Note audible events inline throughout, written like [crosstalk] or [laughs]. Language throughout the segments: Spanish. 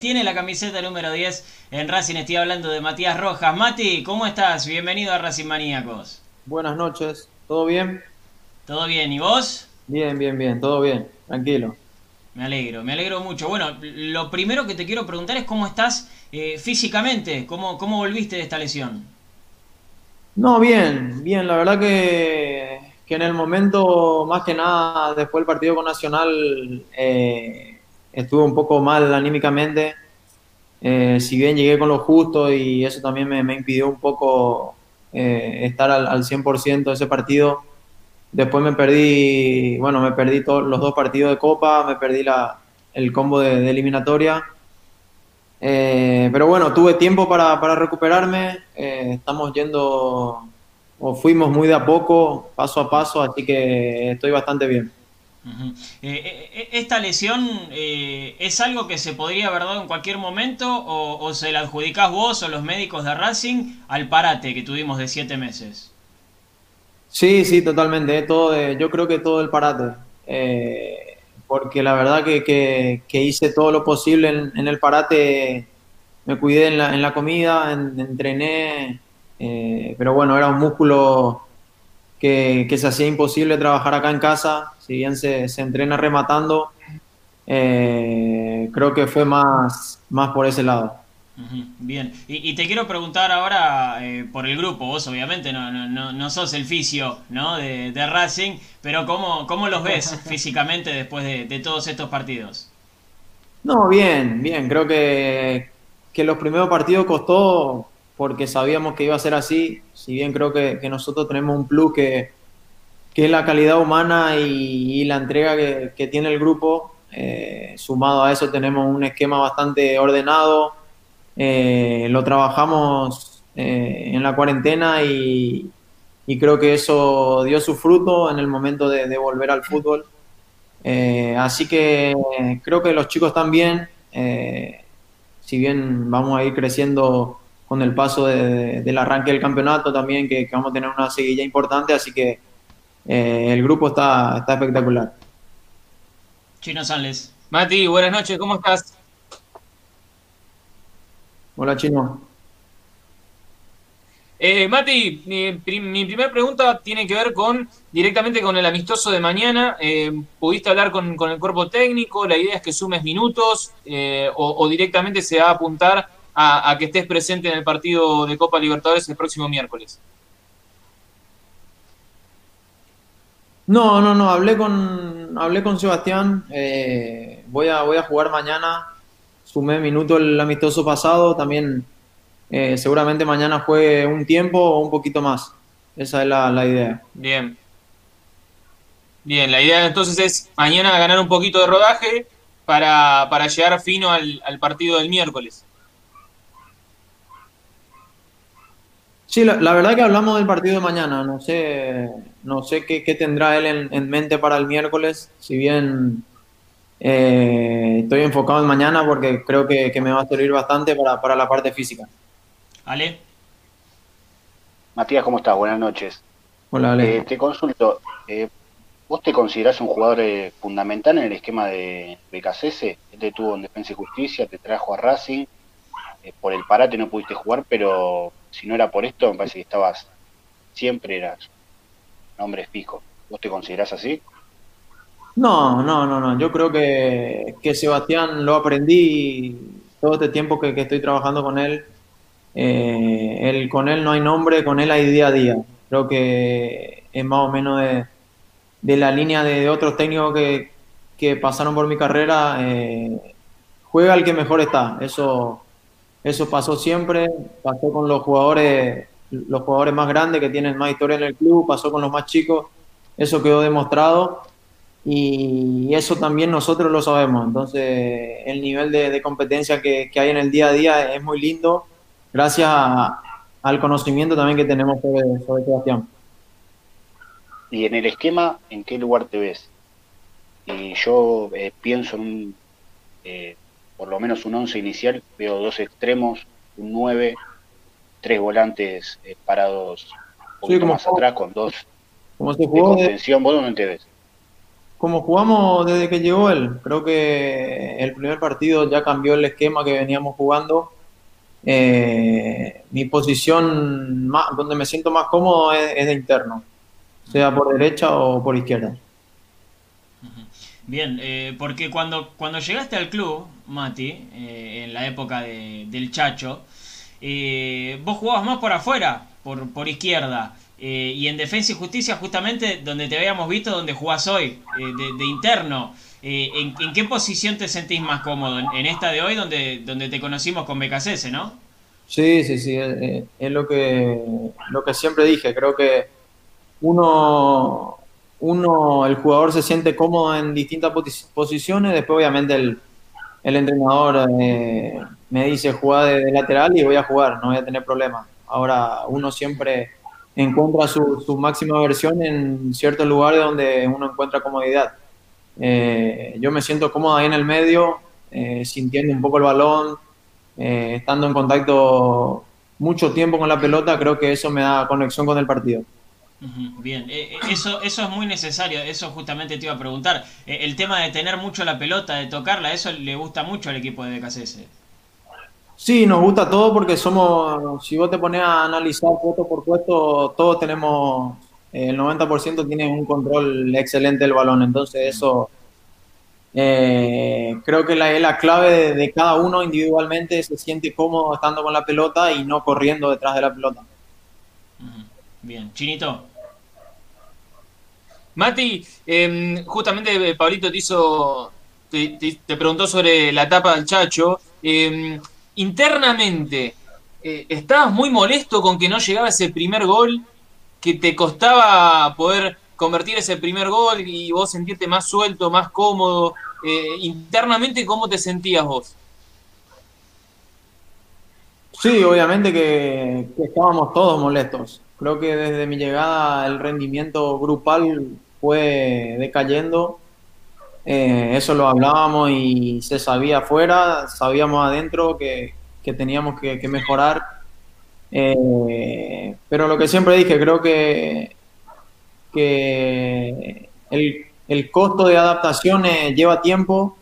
Tiene la camiseta número 10 en Racing, estoy hablando de Matías Rojas. Mati, ¿cómo estás? Bienvenido a Racing Maníacos. Buenas noches, ¿todo bien? ¿Todo bien? ¿Y vos? Bien, bien, bien, todo bien, tranquilo. Me alegro, me alegro mucho. Bueno, lo primero que te quiero preguntar es cómo estás eh, físicamente, ¿Cómo, cómo volviste de esta lesión. No, bien, bien, la verdad que, que en el momento, más que nada, después del partido con Nacional, eh, estuve un poco mal anímicamente. Eh, si bien llegué con lo justo y eso también me, impidió un poco eh, estar al, al 100% de ese partido. Después me perdí, bueno, me perdí todos los dos partidos de Copa, me perdí la, el combo de, eliminatoria. Eh, pero bueno, tuve tiempo para, para recuperarme. estamos yendo, o fuimos muy de a poco, paso a paso, así que estoy bastante bien. Eh, eh, eh, ¿Esta lesión es algo que se podría haber dado en cualquier momento o, se la adjudicás vos o los médicos de Racing al parate que tuvimos de siete meses? Sí, sí, totalmente. Yo creo que todo el parate. porque la verdad que, hice todo lo posible en, el parate. Me cuidé en la comida, entrené. pero bueno, era un músculo que, se hacía imposible trabajar acá en casa, si bien se, entrena rematando, eh, creo que fue más, más por ese lado. Bien, y, te quiero preguntar ahora eh, por el grupo, vos obviamente no, no, no sos el fisio ¿no? de, Racing, pero ¿cómo, ¿cómo, los ves [laughs] físicamente después de, todos estos partidos? No, bien, bien, creo que, que los primeros partidos costó porque sabíamos que iba a ser así, si bien creo que, nosotros tenemos un plus que, la calidad humana y, la entrega que, tiene el grupo, eh, sumado a eso tenemos un esquema bastante ordenado, eh, lo trabajamos eh, en la cuarentena y, creo que eso dio su fruto en el momento de, de volver al fútbol. así que creo que los chicos están bien, si bien vamos a ir creciendo con el paso del arranque del campeonato también, que, vamos a tener una seguilla importante, así que eh, el grupo está, está espectacular. Chino Sanles. Mati, buenas noches, ¿cómo estás? Hola, Chino. Eh, Mati, mi, primera pregunta tiene que ver con directamente con el amistoso de mañana. Eh, ¿Pudiste hablar con, el cuerpo técnico? ¿La idea es que sumes minutos o, o, directamente se va a apuntar a, que estés presente en el partido de Copa Libertadores el próximo miércoles? No, no, no, hablé con, hablé con Sebastián, eh, voy, a, voy a jugar mañana, sumé minuto el amistoso pasado, también eh, seguramente mañana juegue un tiempo o un poquito más, esa es la, idea. Bien. Bien, la idea entonces es mañana ganar un poquito de rodaje para, llegar fino al partido del miércoles. Sí, la, verdad que hablamos del partido de mañana. No sé, no sé qué, tendrá él en, mente para el miércoles. Si bien eh, estoy enfocado en mañana porque creo que, me va a servir bastante para, la parte física. Ale. Matías, ¿cómo estás? Buenas noches. Hola, Ale. Eh, te consulto. Eh, ¿Vos te considerás un jugador fundamental en el esquema de BKCS? Él te tuvo en Defensa y Justicia, te trajo a Racing. por el parate no pudiste jugar, pero si no era por esto, me parece que estabas, siempre eras un hombre fijo. ¿Vos te considerás así? No, no, no, no. Yo creo que, que Sebastián lo aprendí todo este tiempo que, estoy trabajando con él. Eh. Con él no hay nombre, con él hay día a día. Creo que es más o menos de, la línea de, otros técnicos que, que, pasaron por mi carrera. Eh, juega el que mejor está. Eso eso pasó siempre, pasó con los jugadores, los jugadores más grandes que tienen más historia en el club, pasó con los más chicos, eso quedó demostrado y eso también nosotros lo sabemos. Entonces, el nivel de, competencia que, hay en el día a día es muy lindo, gracias al conocimiento también que tenemos sobre, sobre Sebastián. Y en el esquema, ¿en qué lugar te ves? Y yo eh, pienso en un eh, por lo menos un 11 inicial, veo dos extremos, un 9, tres volantes eh, parados un poquito más atrás con dos como se jugó de contención. ¿Vos dónde te ves? como jugamos desde que llegó él. Creo que el primer partido ya cambió el esquema que veníamos jugando. Eh, mi posición más, donde me siento más cómodo es, de interno, sea por derecha o por izquierda. Bien, eh, porque cuando, cuando llegaste al club, Mati, eh, en la época del Chacho, vos jugabas más por afuera, por, por izquierda. Eh, y en Defensa y Justicia, justamente donde te habíamos visto, donde jugás hoy, eh, de, interno. Eh, ¿en, qué posición te sentís más cómodo? ¿En, esta de hoy, donde, donde te conocimos con BKCS, no? Sí, sí, sí, es, lo, que, lo que siempre dije. Creo que uno, uno, el jugador se siente cómodo en distintas posiciones, después obviamente el, el entrenador me dice jugar de, lateral y voy a jugar, no voy a tener problemas. Ahora uno siempre encuentra su, máxima versión en ciertos lugares donde uno encuentra comodidad. Eh, yo me siento cómodo ahí en el medio, eh, sintiendo un poco el balón, eh, estando en contacto mucho tiempo con la pelota, creo que eso me da conexión con el partido. Bien, eso, eso es muy necesario, eso justamente te iba a preguntar. el tema de tener mucho la pelota, de tocarla, eso le gusta mucho al equipo de BKCS. Sí, nos gusta todo porque somos, si vos te pones a analizar puesto por puesto, todos tenemos, el 90% tiene un control excelente del balón, entonces eso eh, creo que la, es la clave de, cada uno individualmente, se siente cómodo estando con la pelota y no corriendo detrás de la pelota. Bien, Chinito. Mati, em, justamente eh, Pablito te hizo, te, preguntó sobre la etapa del Chacho. Eh, internamente, eh, ¿estabas muy molesto con que no llegaba ese primer gol? ¿Que te costaba poder convertir ese primer gol y vos sentirte más suelto, más cómodo? Eh, internamente, ¿cómo te sentías vos? Sí, obviamente que, estábamos todos molestos. Creo que desde mi llegada el rendimiento grupal fue decayendo. Eh, eso lo hablábamos y se sabía afuera, sabíamos adentro que, teníamos que, mejorar. Eh, pero lo que siempre dije, creo que, que el, costo de adaptación eh, lleva tiempo.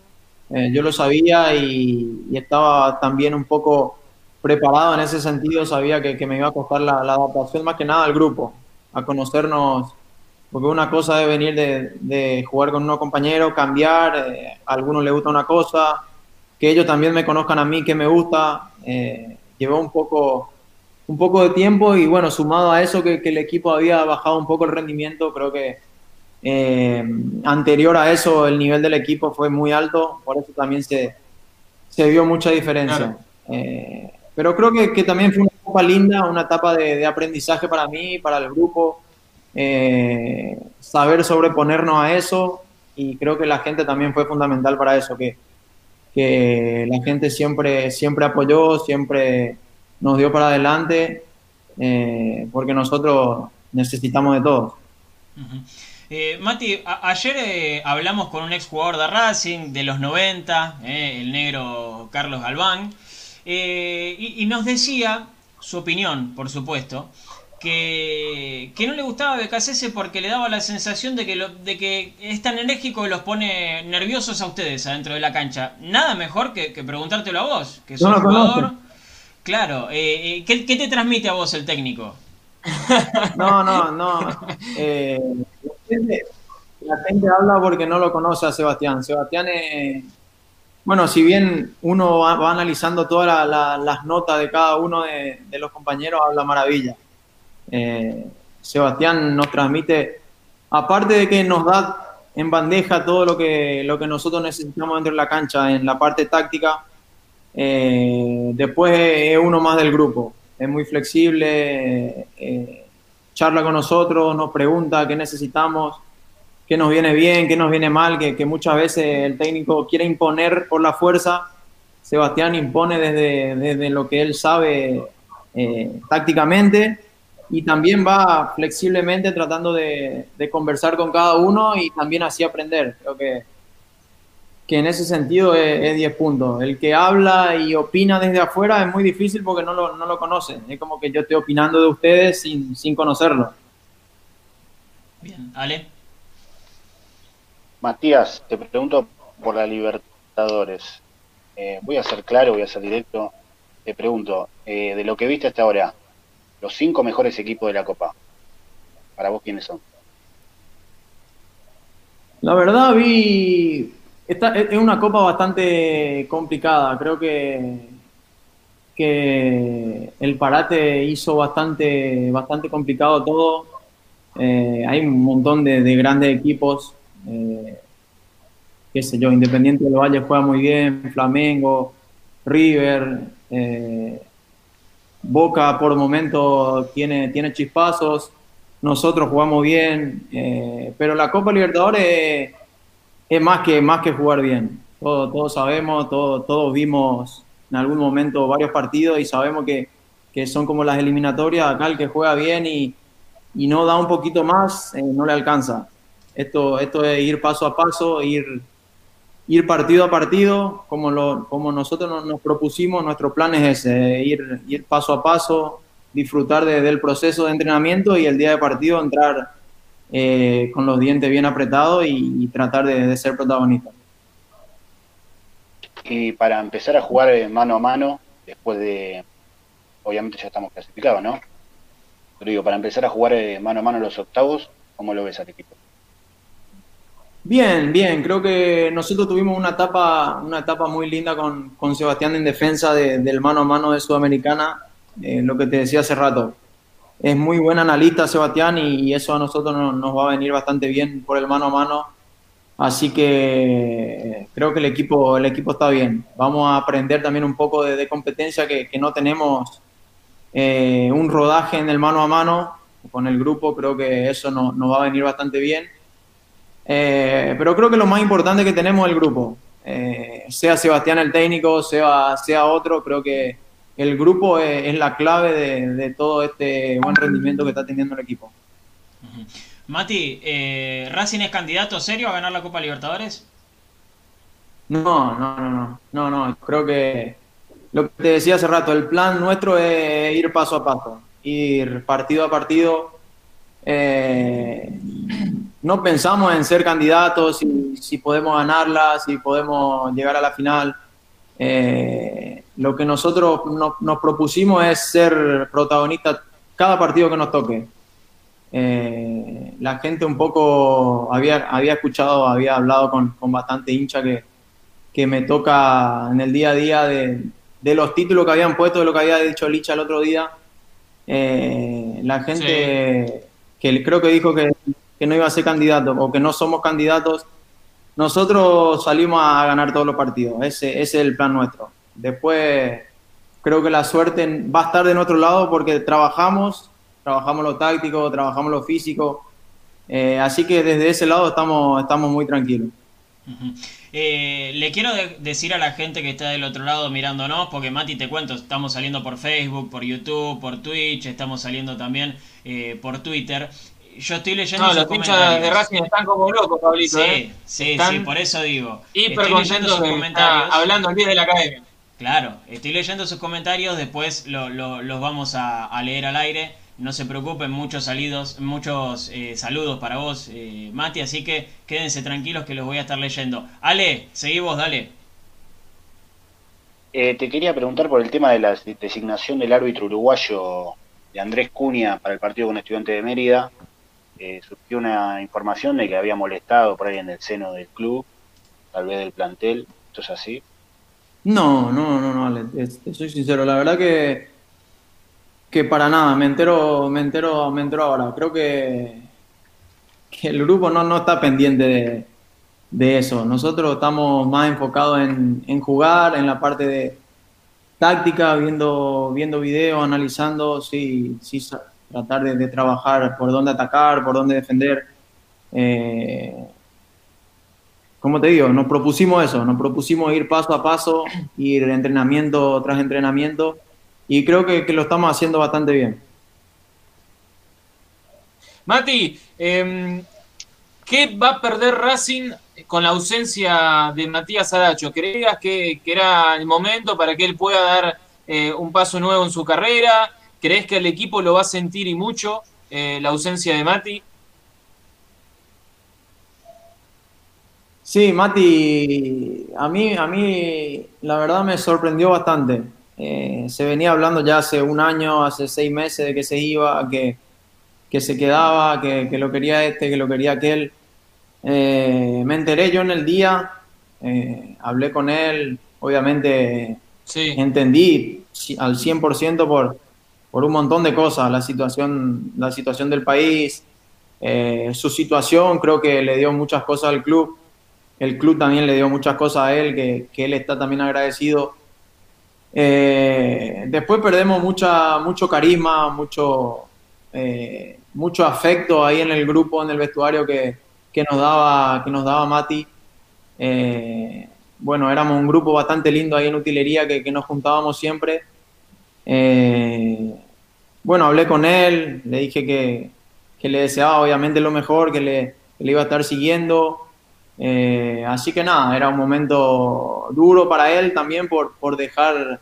yo lo sabía y, estaba también un poco preparado en ese sentido. Sabía que, me iba a costar la, la adaptación más que nada al grupo, a conocernos porque una cosa de venir de, jugar con unos compañeros, cambiar, eh, a algunos les gusta una cosa, que ellos también me conozcan a mí, que me gusta, eh, llevó un poco, un poco de tiempo y bueno, sumado a eso que, el equipo había bajado un poco el rendimiento, creo que eh, anterior a eso el nivel del equipo fue muy alto, por eso también se, se vio mucha diferencia. Pero creo que, también fue una etapa linda, una etapa de, de aprendizaje para mí, para el grupo. Eh, saber sobreponernos a eso y creo que la gente también fue fundamental para eso, que, que la gente siempre, siempre apoyó, siempre nos dio para adelante, eh, porque nosotros necesitamos de todos. Eh, Mati, ayer hablamos con un ex jugador de Racing de los 90, el negro Carlos Galván, y, y, nos decía su opinión, por supuesto, que, no le gustaba BKCS porque le daba la sensación de que, lo, de que es tan enérgico y los pone nerviosos a ustedes adentro de la cancha. Nada mejor que, preguntártelo a vos, que sos jugador. Claro, eh, eh, ¿qué, te transmite a vos el técnico? No, no, no. Eh, la, gente, habla porque no lo conoce a Sebastián. Sebastián es... Bueno, si bien uno va, analizando todas las notas de cada uno de, los compañeros, habla maravilla. Eh, Sebastián nos transmite, aparte de que nos da en bandeja todo lo que, lo que nosotros necesitamos dentro de la cancha, en la parte táctica, eh, después es uno más del grupo, es muy flexible, eh, charla con nosotros, nos pregunta qué necesitamos, qué nos viene bien, qué nos viene mal, que, muchas veces el técnico quiere imponer por la fuerza, Sebastián impone desde, desde lo que él sabe tácticamente y también va flexiblemente tratando de, conversar con cada uno y también así aprender. Creo que, que en ese sentido es, 10 puntos. El que habla y opina desde afuera es muy difícil porque no lo, no lo conocen. Es como que yo estoy opinando de ustedes sin, sin conocerlo. Bien, Ale. Matías, te pregunto por la Libertadores. Eh, voy a ser claro, voy a ser directo. Te pregunto, eh, de lo que viste hasta ahora, los cinco mejores equipos de la Copa, ¿para vos quiénes son? La verdad vi, esta es una copa bastante complicada, creo que, que el parate hizo bastante, bastante complicado todo. Eh, hay un montón de, de grandes equipos eh, qué sé yo, Independiente del Valle juega muy bien, Flamengo, River, eh, Boca por momento tiene, tiene chispazos, nosotros jugamos bien, eh, pero la Copa Libertadores es, más, que, más que jugar bien. Todos, sabemos, todos, vimos en algún momento varios partidos y sabemos que, que son como las eliminatorias, acá el que juega bien y, y no da un poquito más, no le alcanza. Esto, esto es ir paso a paso, ir, ir partido a partido, como, lo, como nosotros nos, propusimos, nuestro plan es ese, ir, ir paso a paso, disfrutar del proceso de entrenamiento y el día de partido entrar eh, con los dientes bien apretados y, tratar de, ser protagonista. Y para empezar a jugar mano a mano, después de, obviamente ya estamos clasificados, ¿no? Pero digo, para empezar a jugar mano a mano los octavos, ¿cómo lo ves al equipo? Bien, bien, creo que nosotros tuvimos una etapa, una etapa muy linda con, con Sebastián en defensa del mano a mano de Sudamericana, eh, lo que te decía hace rato. Es muy buen analista Sebastián y, eso a nosotros nos, va a venir bastante bien por el mano a mano. Así que creo que el equipo, el equipo está bien. Vamos a aprender también un poco de, competencia que, no tenemos eh, un rodaje en el mano a mano con el grupo. Creo que eso nos va a venir bastante bien eh, pero creo que lo más importante que tenemos es el grupo. Eh, sea Sebastián el técnico, sea, sea otro, creo que el grupo es, la clave de, todo este buen rendimiento que está teniendo el equipo. Mati, eh, ¿Racing es candidato serio a ganar la Copa Libertadores? No, no, no, no, no, no, creo que lo que te decía hace rato, el plan nuestro es ir paso a paso, ir partido a partido. Eh, no pensamos en ser candidatos, si, si podemos ganarla, si podemos llegar a la final. Eh, lo que nosotros nos propusimos es ser protagonistas cada partido que nos toque. Eh, la gente un poco había, había escuchado, había hablado con, con bastante hincha que, que, me toca en el día a día de, de, los títulos que habían puesto, de lo que había dicho Licha el otro día. Eh, la gente que creo que dijo que que no iba a ser candidato o que no somos candidatos, nosotros salimos a ganar todos los partidos. Ese, es el plan nuestro. Después creo que la suerte va a estar de nuestro lado porque trabajamos, trabajamos lo táctico, trabajamos lo físico. Eh, así que desde ese lado estamos, estamos muy tranquilos. Eh, le quiero decir a la gente que está del otro lado mirándonos, porque Mati, te cuento, estamos saliendo por Facebook, por YouTube, por Twitch, estamos saliendo también eh, por Twitter yo estoy leyendo no, los hinchas de Racing están como locos, Pablito. Sí, ¿eh? sí, sí, por eso digo. Hiper leyendo sus comentarios. Hablando el día de la academia. Claro, estoy leyendo sus comentarios, después los vamos a, leer al aire. No se preocupen, muchos salidos, muchos eh, saludos para vos, eh, Mati, así que quédense tranquilos que los voy a estar leyendo. Ale, seguí vos, dale. Eh, te quería preguntar por el tema de la designación del árbitro uruguayo de Andrés Cunha para el partido con Estudiante de Mérida. Eh, surgió una información de que había molestado por ahí en el seno del club, tal vez del plantel. ¿Esto es así? No, no, no, no, soy sincero. La verdad que, que para nada, me entero, me entero, me entero ahora. Creo que, que el grupo no, no está pendiente de, eso. Nosotros estamos más enfocados en, en jugar, en la parte de táctica, viendo, viendo videos, analizando, sí, sí, tratar de, trabajar por dónde atacar, por dónde defender. Eh, como te digo, nos propusimos eso, nos propusimos ir paso a paso, ir entrenamiento tras entrenamiento y creo que, lo estamos haciendo bastante bien. Mati, em, ¿qué va a perder Racing con la ausencia de Matías Adacho? ¿Creías que, era el momento para que él pueda dar eh, un paso nuevo en su carrera? ¿Crees que el equipo lo va a sentir y mucho eh, la ausencia de Mati? Sí, Mati, a mí, a mí la verdad me sorprendió bastante. Eh, se venía hablando ya hace un año, hace seis meses de que se iba, que, que se quedaba, que, que, lo quería este, que lo quería aquel. Eh, me enteré yo en el día, eh, hablé con él, obviamente sí. entendí al 100% por, por un montón de cosas, la situación, la situación del país, su situación, creo que le dio muchas cosas al club el club también le dio muchas cosas a él, que, que él está también agradecido. Eh, después perdemos mucha, mucho carisma, mucho, eh, mucho afecto ahí en el grupo, en el vestuario que, que nos, daba, que nos daba Mati. Eh, bueno, éramos un grupo bastante lindo ahí en utilería que, que nos juntábamos siempre. Bueno, hablé con él, le dije que, que, le deseaba obviamente lo mejor, que le, iba a estar siguiendo. Eh, así que nada, era un momento duro para él también por, por dejar,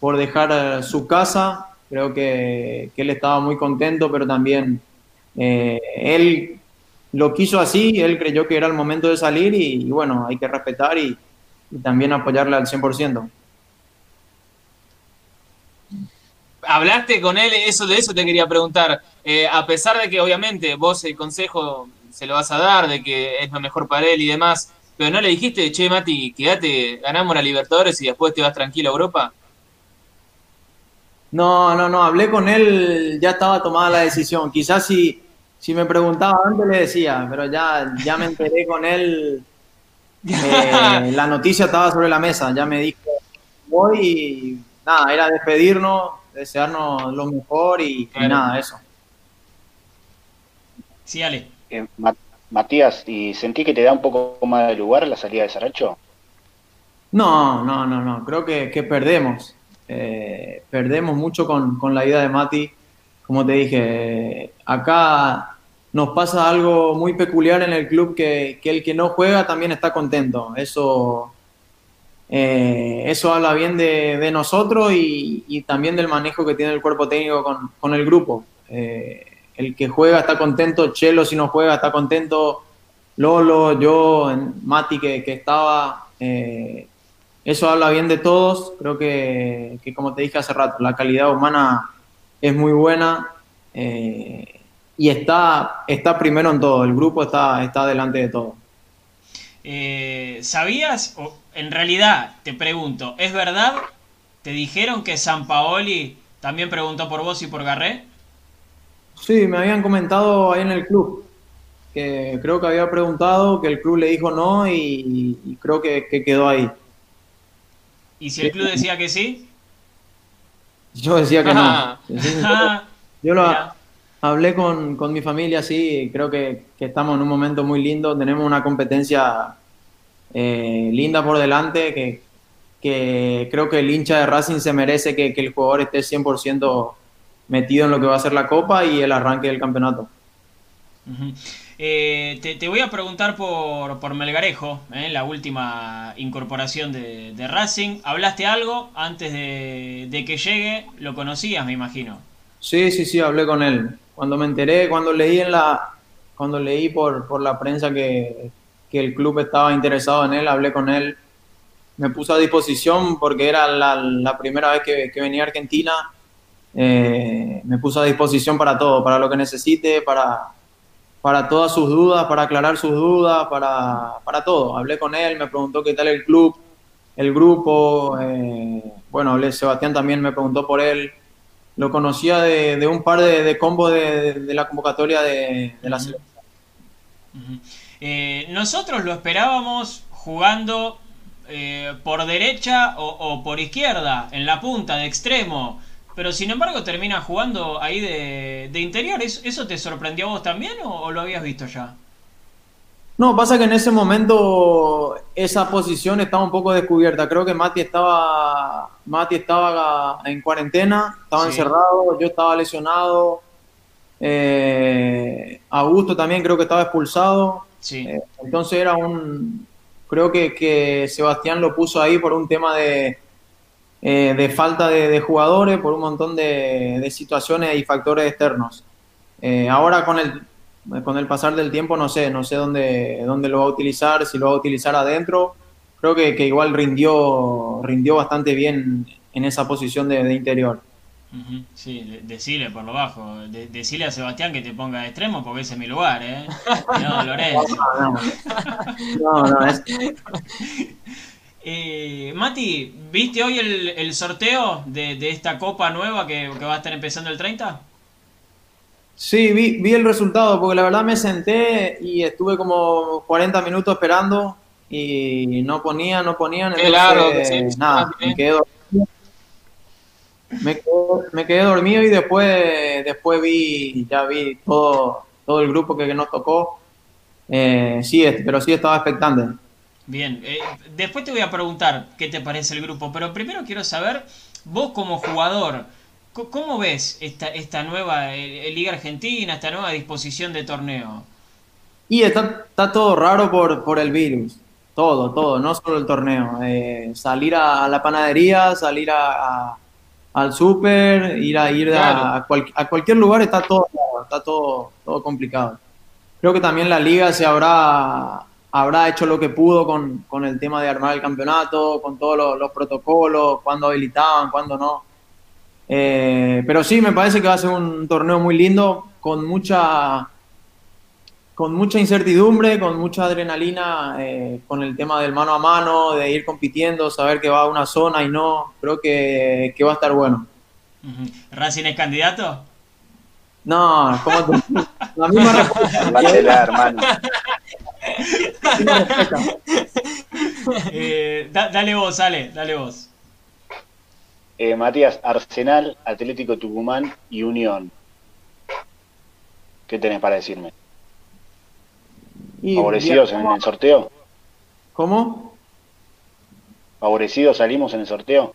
por dejar eh, su casa. Creo que, que, él estaba muy contento, pero también eh, él lo quiso así, él creyó que era el momento de salir y, bueno, hay que respetar y, y, también apoyarle al 100%. Hablaste con él, eso de eso te quería preguntar. Eh, a pesar de que obviamente vos el consejo se lo vas a dar, de que es lo mejor para él y demás, pero no le dijiste, che, Mati, quédate, ganamos la Libertadores y después te vas tranquilo a Europa. No, no, no, hablé con él, ya estaba tomada la decisión. Quizás si, si me preguntaba antes le decía, pero ya, ya me enteré con él, eh, la noticia estaba sobre la mesa, ya me dijo, voy y nada, era despedirnos, desearnos lo mejor y, claro. y nada, eso. Sí, Ale. Eh, Matías, ¿y sentí que te da un poco más de lugar la salida de Saracho? No, no, no, no. Creo que, que perdemos. Eh, perdemos mucho con, con, la ida de Mati. Como te dije, acá nos pasa algo muy peculiar en el club que, que el que no juega también está contento. Eso, eh, eso habla bien de, nosotros y, también del manejo que tiene el cuerpo técnico con, el grupo. Eh, el que juega está contento, Chelo si no juega está contento, Lolo, yo, Mati que, que estaba, eh, eso habla bien de todos, creo que, como te dije hace rato, la calidad humana es muy buena y está, está primero en todo, el grupo está, está delante de todo. ¿Sabías, en realidad te pregunto, ¿es verdad? ¿Te dijeron que San Paoli también preguntó por vos y por Garré? Sí, me habían comentado ahí en el club, que creo que había preguntado, que el club le dijo no y, y creo que, que, quedó ahí. ¿Y si el club decía que sí? Yo decía que no. Yo lo hablé con, con, mi familia, sí, creo que, que, estamos en un momento muy lindo, tenemos una competencia eh, linda por delante, que, que creo que el hincha de Racing se merece que, que el jugador esté 100% metido en lo que va a ser la Copa y el arranque del campeonato. Uh -huh. eh, te, te, voy a preguntar por, por Melgarejo, eh, la última incorporación de, de, Racing. ¿Hablaste algo antes de, de, que llegue? ¿Lo conocías, me imagino? Sí, sí, sí, hablé con él. Cuando me enteré, cuando leí en la, cuando leí por, por la prensa que, que el club estaba interesado en él, hablé con él. Me puse a disposición porque era la, la primera vez que, que venía a Argentina eh, me puso a disposición para todo, para lo que necesite, para, para todas sus dudas, para aclarar sus dudas, para, para todo. Hablé con él, me preguntó qué tal el club, el grupo, eh, bueno, hablé, Sebastián también me preguntó por él. Lo conocía de, de un par de, de combos de, de, la convocatoria de, de la selección. Uh -huh. Eh, nosotros lo esperábamos jugando eh, por derecha o, o por izquierda, en la punta, de extremo pero sin embargo termina jugando ahí de, de interior. ¿Eso te sorprendió a vos también o, o, lo habías visto ya? No, pasa que en ese momento esa posición estaba un poco descubierta. Creo que Mati estaba, Mati estaba en cuarentena, estaba sí. encerrado, yo estaba lesionado. Eh, Augusto también creo que estaba expulsado. Sí. Eh, entonces era un... Creo que, que Sebastián lo puso ahí por un tema de, eh, de falta de, jugadores, por un montón de, de, situaciones y factores externos. Eh, ahora con el, con el pasar del tiempo no sé, no sé dónde, dónde lo va a utilizar, si lo va a utilizar adentro. Creo que, que igual rindió, rindió bastante bien en esa posición de interior. Sí, decile por lo bajo. decile a Sebastián que te ponga de extremo porque ese es mi lugar, ¿eh? [laughs] No, Lorenzo. No, no, es... [laughs] eh, Mati, ¿viste hoy el, el sorteo de, de, esta copa nueva que, que, va a estar empezando el 30? Sí, vi, vi el resultado porque la verdad me senté y estuve como 40 minutos esperando y no ponía, no ponían. claro, nada, me quedé me quedé, dormido y después, después vi, ya vi todo, todo el grupo que, nos tocó. Eh, sí, pero sí estaba expectante. Bien, eh, después te voy a preguntar qué te parece el grupo, pero primero quiero saber, vos como jugador, ¿cómo ves esta, esta nueva eh, Liga Argentina, esta nueva disposición de torneo? Y está, está todo raro por, por el virus, todo, todo, no solo el torneo. salir a, la panadería, salir a al súper, ir a ir a, cualquier lugar está todo está todo, todo complicado. Creo que también la liga se habrá habrá hecho lo que pudo con, con el tema de armar el campeonato, con todos los, protocolos, cuándo habilitaban, cuándo no. Eh, pero sí, me parece que va a ser un torneo muy lindo, con mucha con mucha incertidumbre, con mucha adrenalina, eh, con el tema del mano a mano, de ir compitiendo, saber que va a una zona y no, creo que, que va a estar bueno. ¿Racing es candidato? No, como la misma respuesta. [laughs] hermano. eh, dale vos, dale, dale vos. Eh, Matías, Arsenal, Atlético Tucumán y Unión. ¿Qué tenés para decirme? ¿Favorecidos en el sorteo? ¿Cómo? ¿Favorecidos salimos en el sorteo?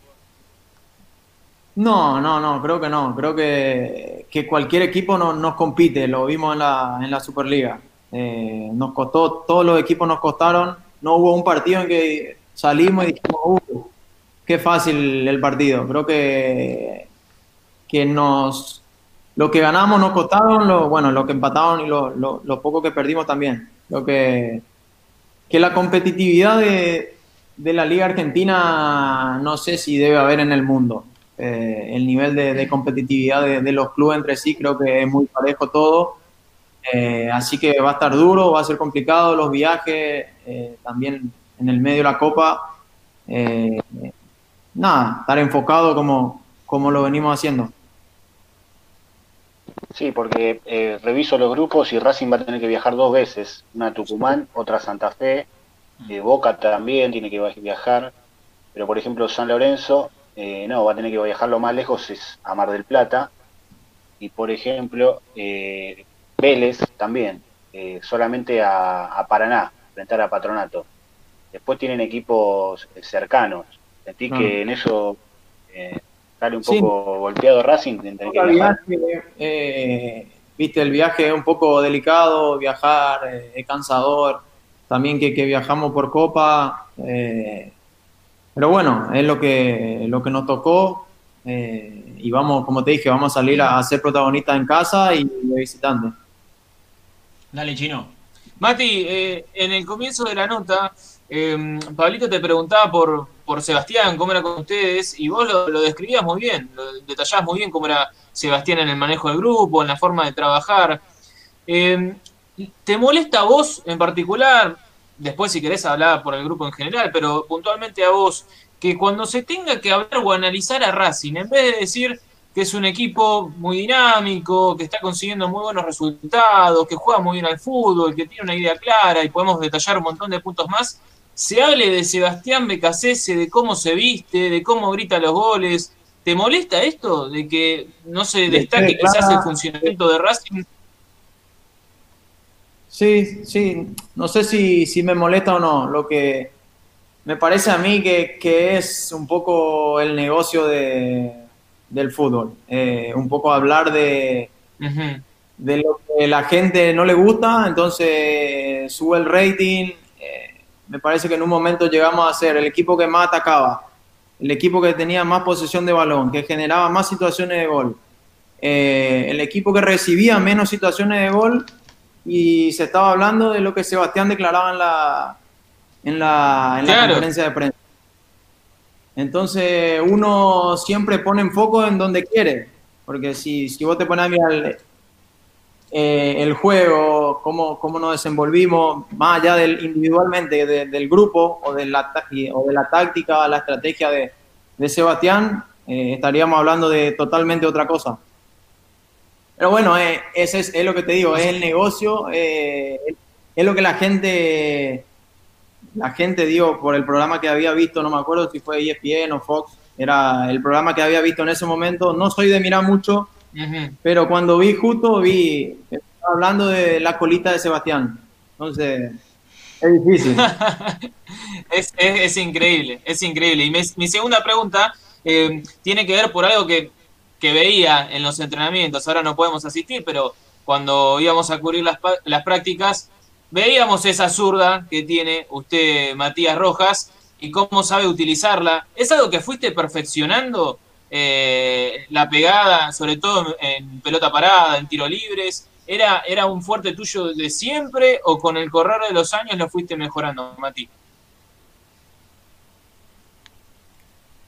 No, no, no, creo que no. Creo que, que cualquier equipo no, nos compite, lo vimos en la, en la Superliga. Eh, nos costó, todos los equipos nos costaron. No hubo un partido en que salimos y dijimos, uh, qué fácil el partido. Creo que, que nos, lo que ganamos nos costaron, lo, bueno, lo que empataron y lo, lo, lo poco que perdimos también. Creo que, que la competitividad de, de, la Liga Argentina no sé si debe haber en el mundo. Eh, el nivel de, competitividad de, los clubes entre sí creo que es muy parejo todo. Eh, así que va a estar duro, va a ser complicado los viajes, eh, también en el medio de la Copa. nada, estar enfocado como, como lo venimos haciendo. Sí, porque eh, reviso los grupos y Racing va a tener que viajar dos veces, una a Tucumán, otra a Santa Fe, eh, Boca también tiene que viajar, pero por ejemplo San Lorenzo, eh, no, va a tener que viajar lo más lejos es a Mar del Plata, y por ejemplo Vélez también, solamente a, Paraná, enfrentar a Patronato. Después tienen equipos cercanos, sentí que en eso sale un poco golpeado Racing. Eh, viste, el viaje es un poco delicado, viajar eh, es cansador, también que, viajamos por Copa, eh, pero bueno, es lo que, lo que nos tocó y vamos, como te dije, vamos a salir a, ser protagonistas en casa y de visitante. Dale, Chino. Mati, en el comienzo de la nota, Pablito te preguntaba por, por Sebastián, cómo era con ustedes, y vos lo, describías muy bien, lo detallabas muy bien cómo era Sebastián en el manejo del grupo, en la forma de trabajar. Eh, ¿Te molesta a vos en particular, después si querés hablar por el grupo en general, pero puntualmente a vos, que cuando se tenga que hablar o analizar a Racing, en vez de decir que es un equipo muy dinámico, que está consiguiendo muy buenos resultados, que juega muy bien al fútbol, que tiene una idea clara y podemos detallar un montón de puntos más, se hable de Sebastián Becasese, de cómo se viste, de cómo grita los goles. ¿Te molesta esto? De que no se destaque quizás el funcionamiento de Racing. Sí, sí, no sé si, si me molesta o no. Lo que me parece a mí que, que es un poco el negocio de, del fútbol. Eh, un poco hablar de, de lo que la gente no le gusta, entonces sube el rating, me parece que en un momento llegamos a ser el equipo que más atacaba, el equipo que tenía más posesión de balón, que generaba más situaciones de gol, eh, el equipo que recibía menos situaciones de gol y se estaba hablando de lo que Sebastián declaraba en la, en la, en la conferencia de prensa. Entonces uno siempre pone en foco en donde quiere, porque si, si vos te pones a mirar eh, el juego, cómo, cómo, nos desenvolvimos, más allá del individualmente del grupo o de, la, o de la táctica, la estrategia de, Sebastián, eh, estaríamos hablando de totalmente otra cosa. Pero bueno, eh, ese es, es, lo que te digo, es el negocio, es lo que la gente, la gente, digo, por el programa que había visto, no me acuerdo si fue ESPN o Fox, era el programa que había visto en ese momento, no soy de mirar mucho, pero cuando vi justo, vi, hablando de la colita de Sebastián. Entonces, es difícil. [laughs] es, increíble, es increíble. Y mi segunda pregunta eh, tiene que ver por algo que, veía en los entrenamientos. Ahora no podemos asistir, pero cuando íbamos a cubrir las, las prácticas, veíamos esa zurda que tiene usted, Matías Rojas, y cómo sabe utilizarla. ¿Es algo que fuiste perfeccionando eh, la pegada, sobre todo en pelota parada, en tiro libres, ¿era, ¿era un fuerte tuyo de siempre o con el correr de los años lo fuiste mejorando, Mati?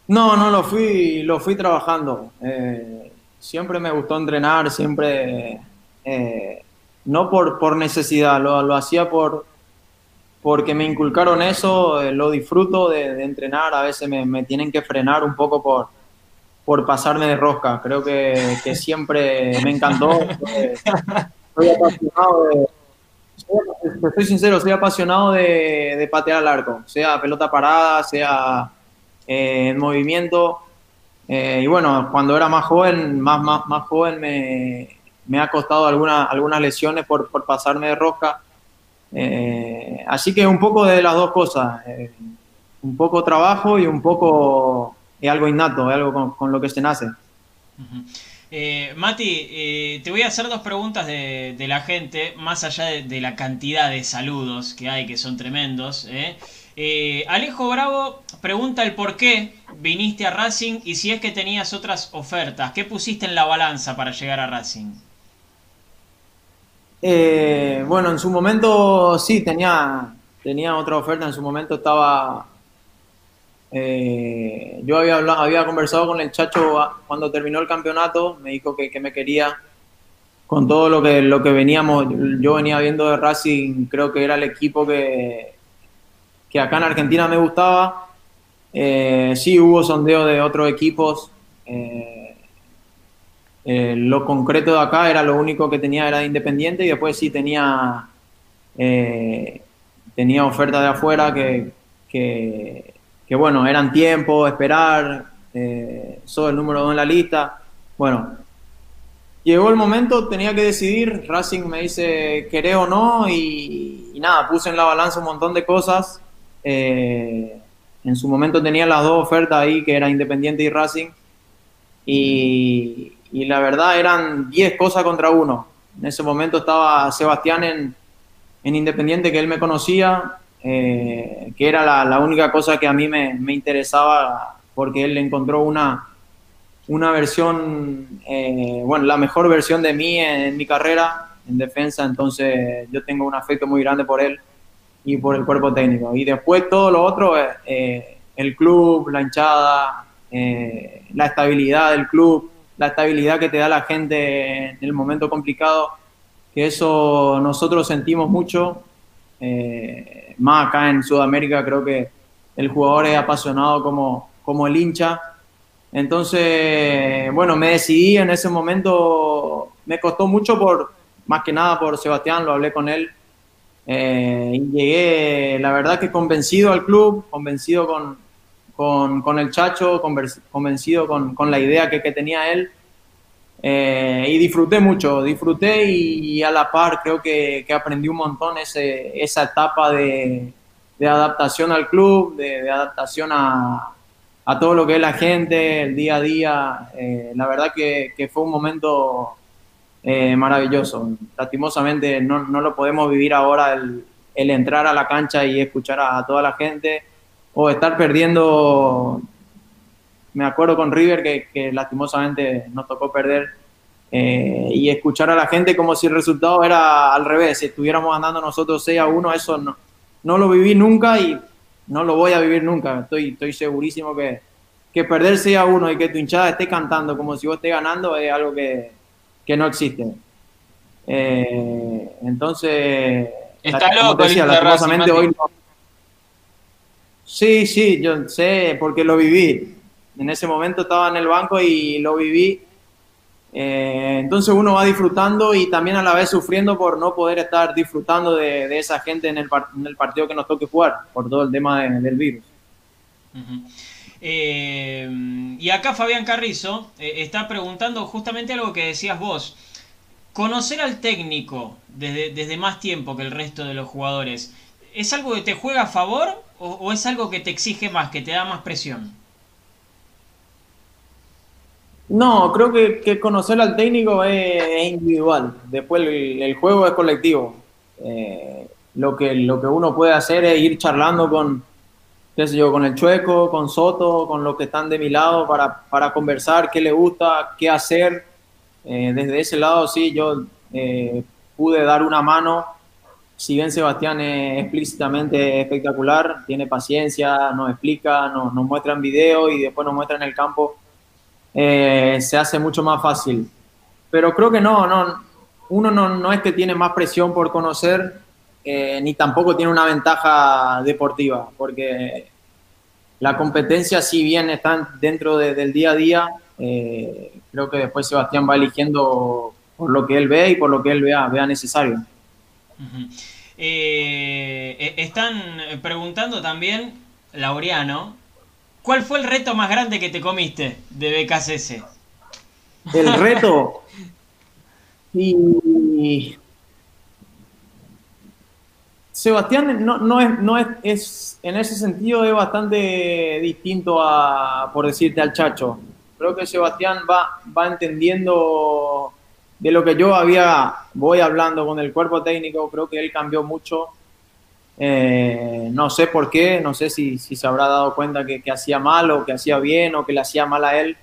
No, no, lo fui, lo fui trabajando. Eh, siempre me gustó entrenar, siempre, eh, no por, por necesidad, lo, lo, hacía por porque me inculcaron eso, lo disfruto de, entrenar, a veces me, me, tienen que frenar un poco por, por pasarme de rosca. Creo que, siempre me encantó. Soy apasionado de. Sincero, soy apasionado de, patear al arco, sea pelota parada, sea eh, en movimiento. Eh, y bueno, cuando era más joven, más, más, más joven me, ha costado alguna, algunas lesiones por, por pasarme de rosca. Eh, así que un poco de las dos cosas, un poco trabajo y un poco algo innato, es algo con, lo que se nace. Eh, Mati, eh, te voy a hacer dos preguntas de, la gente, más allá de, la cantidad de saludos que hay, que son tremendos. ¿eh? Alejo Bravo pregunta el por qué viniste a Racing y si es que tenías otras ofertas. ¿Qué pusiste en la balanza para llegar a Racing? Bueno, en su momento sí, tenía, tenía otra oferta. En su momento estaba eh, yo había, había conversado con el Chacho cuando terminó el campeonato, me dijo que, me quería con todo lo que, lo que veníamos, yo venía viendo de Racing, creo que era el equipo que, que acá en Argentina me gustaba. Eh, sí, hubo sondeo de otros equipos. Eh, lo concreto de acá era lo único que tenía era de Independiente y después sí tenía, tenía oferta de afuera que, que que bueno, eran tiempos, esperar, eh, soy el número dos en la lista. Bueno, llegó el momento, tenía que decidir, Racing me dice queré o no y, nada, puse en la balanza un montón de cosas. Eh, en su momento tenía las dos ofertas ahí, que era Independiente y Racing, y, la verdad eran 10 cosas contra uno. En ese momento estaba Sebastián en, en Independiente, que él me conocía, eh, que era la, única cosa que a mí me, interesaba porque él encontró una, una versión, eh, bueno, la mejor versión de mí en, mi carrera en defensa, entonces yo tengo un afecto muy grande por él y por el cuerpo técnico. Y después todo lo otro, eh, el club, la hinchada, la estabilidad del club, la estabilidad que te da la gente en el momento complicado, que eso nosotros sentimos mucho más acá en Sudamérica creo que el jugador es apasionado como, como el hincha. Entonces, bueno, me decidí en ese momento, me costó mucho por, más que nada por Sebastián, lo hablé con él. Eh, y llegué, la verdad que convencido al club, convencido con, con, el Chacho, convencido con, con la idea que, que tenía él. Eh, y disfruté mucho, disfruté y, a la par creo que, que aprendí un montón ese, esa etapa de, de, adaptación al club, de, adaptación a, a, todo lo que es la gente, el día a día. Eh, la verdad que, que, fue un momento eh, maravilloso. Lastimosamente no, no, lo podemos vivir ahora el, entrar a la cancha y escuchar a toda la gente o estar perdiendo me acuerdo con River que, lastimosamente nos tocó perder eh, y escuchar a la gente como si el resultado era al revés, si estuviéramos andando nosotros 6 a 1, eso no, no lo viví nunca y no lo voy a vivir nunca. Estoy, estoy segurísimo que, que perder 6 a 1 y que tu hinchada esté cantando como si vos estés ganando es algo que, que no existe. Eh, entonces, está loco, lastimosamente hoy no. Sí, sí, yo sé porque lo viví. En ese momento estaba en el banco y lo viví eh, entonces uno va disfrutando y también a la vez sufriendo por no poder estar disfrutando de, esa gente en el, partido que nos toque jugar, por todo el tema del virus. Eh, y acá Fabián Carrizo eh, está preguntando justamente algo que decías vos. Conocer al técnico desde, más tiempo que el resto de los jugadores, ¿es algo que te juega a favor o es algo que te exige más, que te da más presión? No, creo que, conocer al técnico es, individual. Después el, juego es colectivo. Eh, lo, que, lo que uno puede hacer es ir charlando con, qué sé yo, con el Chueco, con Soto, con los que están de mi lado para, para conversar qué le gusta, qué hacer. Eh, desde ese lado sí, yo eh, pude dar una mano. Si bien Sebastián es explícitamente espectacular, tiene paciencia, nos explica, nos, nos muestra en video y después nos muestra en el campo eh, se hace mucho más fácil. Pero creo que no, no uno no, no es que tiene más presión por conocer, eh, ni tampoco tiene una ventaja deportiva, porque la competencia, si bien está dentro del día a día, eh, creo que después Sebastián va eligiendo por lo que él ve y por lo que él vea, vea necesario. Están preguntando también, Laureano, ¿Cuál fue el reto más grande que te comiste de BKCS? El reto. [laughs] y. Sebastián no, es, no es, en ese sentido es bastante distinto a, por decirte, al Chacho. Creo que Sebastián va, va entendiendo de lo que yo había, voy hablando con el cuerpo técnico, creo que él cambió mucho eh, no sé por qué, no sé si, se habrá dado cuenta que, hacía mal o que hacía bien o que le hacía mal a él.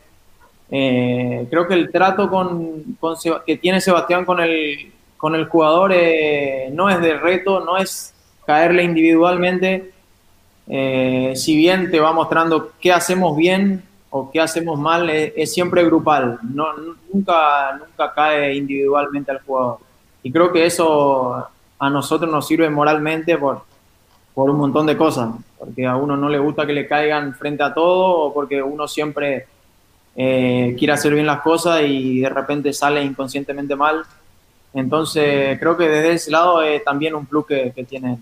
Eh, creo que el trato con, que tiene Sebastián con el, con el jugador eh, no es de reto, no es caerle individualmente. si bien te va mostrando qué hacemos bien o qué hacemos mal, es, siempre grupal, no, nunca, nunca cae individualmente al jugador. Y creo que eso a nosotros nos sirve moralmente por, por un montón de cosas, porque a uno no le gusta que le caigan frente a todo o porque uno siempre eh, quiere hacer bien las cosas y de repente sale inconscientemente mal. Entonces creo que desde ese lado es también un plus que, tiene.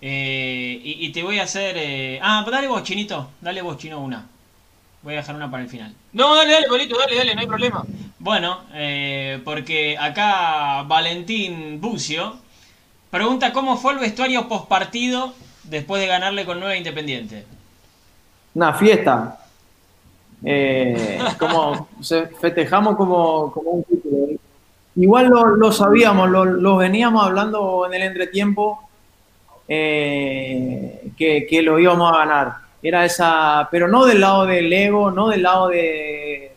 Eh, y, te voy a hacer... Eh, ah, dale vos, Chinito, dale vos, Chino, una. Voy a dejar una para el final. No, dale, dale, Polito, dale, dale, no hay problema. Bueno, eh, porque acá Valentín Bucio pregunta cómo fue el vestuario post partido después de ganarle con Nueva Independiente. Una fiesta. Eh, como festejamos como, un título. Igual lo, sabíamos, lo, veníamos hablando en el entretiempo eh, que, que lo íbamos a ganar era esa, pero no del lado del ego, no del lado de...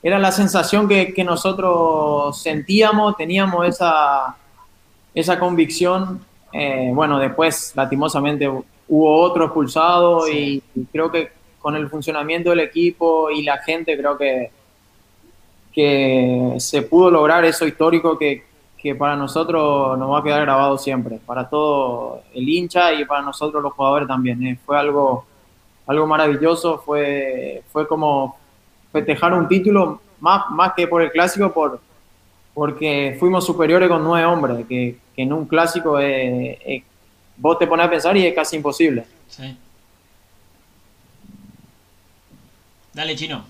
Era la sensación que, nosotros sentíamos, teníamos esa, esa convicción. Eh, bueno, después, lastimosamente, hubo otro expulsado y, creo que con el funcionamiento del equipo y la gente, creo que, que se pudo lograr eso histórico que, que para nosotros nos va a quedar grabado siempre, para todo el hincha y para nosotros los jugadores también. Eh. Fue algo algo maravilloso, fue, fue como festejar un título más, más que por el clásico, por, porque fuimos superiores con nueve hombres, que, en un clásico vos te pones a pensar y es casi imposible. Sí. Dale, chino.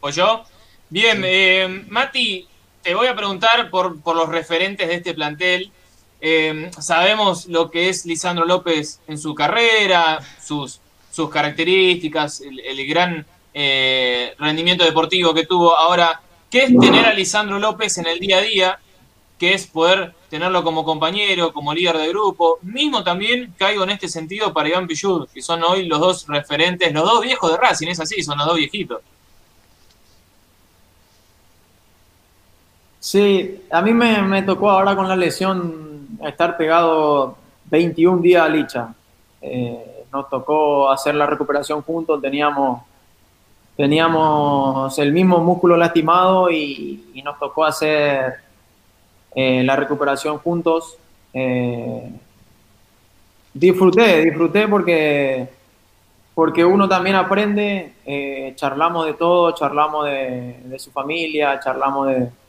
¿O yo? Bien, eh, Mati, te voy a preguntar por, por los referentes de este plantel. Eh, sabemos lo que es Lisandro López en su carrera, sus sus características, el, gran eh, rendimiento deportivo que tuvo. Ahora, ¿qué es tener a Lisandro López en el día a día? ¿Qué es poder tenerlo como compañero, como líder de grupo? Mismo también caigo en este sentido para Iván Pichud, que son hoy los dos referentes, los dos viejos de Racing, es así, son los dos viejitos. Sí, a mí me, me tocó ahora con la lesión estar pegado 21 días a Licha. Eh, nos tocó hacer la recuperación juntos, teníamos, teníamos el mismo músculo lastimado y, nos tocó hacer eh, la recuperación juntos. Eh, disfruté, disfruté porque, porque uno también aprende, eh, charlamos de todo, charlamos de, su familia, charlamos de...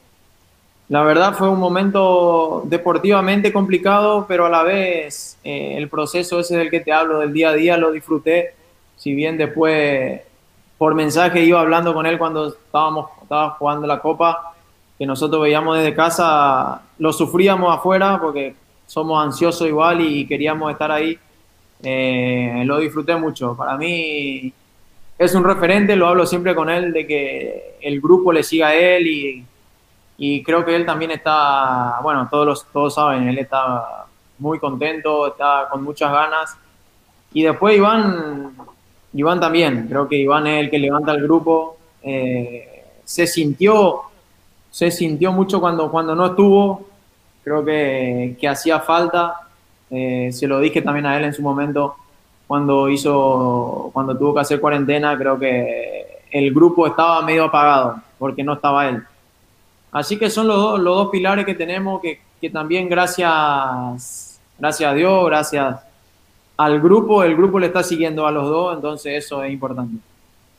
La verdad fue un momento deportivamente complicado, pero a la vez eh, el proceso ese del que te hablo, del día a día, lo disfruté. Si bien después por mensaje iba hablando con él cuando estábamos estaba jugando la copa, que nosotros veíamos desde casa, lo sufríamos afuera porque somos ansiosos igual y queríamos estar ahí. Eh, lo disfruté mucho. Para mí es un referente, lo hablo siempre con él, de que el grupo le siga a él y, y creo que él también está, bueno, todos, los, todos saben, él está muy contento, está con muchas ganas. Y después Iván, Iván también, creo que Iván es el que levanta el grupo. Eh, se sintió, se sintió mucho cuando, cuando no estuvo, creo que, que hacía falta. Eh, se lo dije también a él en su momento cuando hizo, cuando tuvo que hacer cuarentena, creo que el grupo estaba medio apagado porque no estaba él. Así que son los dos, los dos pilares que tenemos que, que también gracias, gracias a Dios, gracias al grupo, el grupo le está siguiendo a los dos, entonces eso es importante.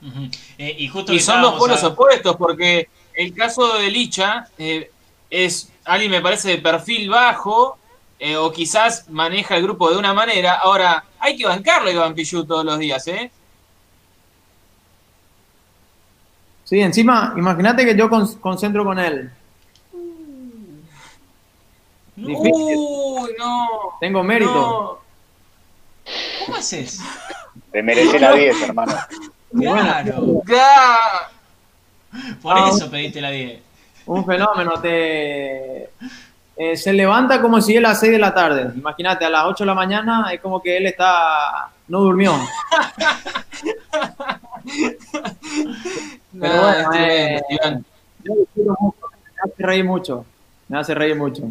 Uh -huh. eh, y, justo y son dos polos a... opuestos, porque el caso de Licha eh, es alguien me parece de perfil bajo, eh, o quizás maneja el grupo de una manera. Ahora, hay que bancarlo Iván Pichu todos los días, ¿eh? Sí, encima, imagínate que yo con, concentro con él. Difícil. Uy, no. Tengo mérito. No. ¿Cómo haces? Te merece la 10, hermano. Claro. Ya. Por ah, eso pediste la 10. Un fenómeno. Te, eh, se levanta como si él a las 6 de la tarde. Imagínate, a las 8 de la mañana es como que él está. no durmió. [laughs] [laughs] Pero bueno, eh, me hace reír mucho. Me hace reír mucho.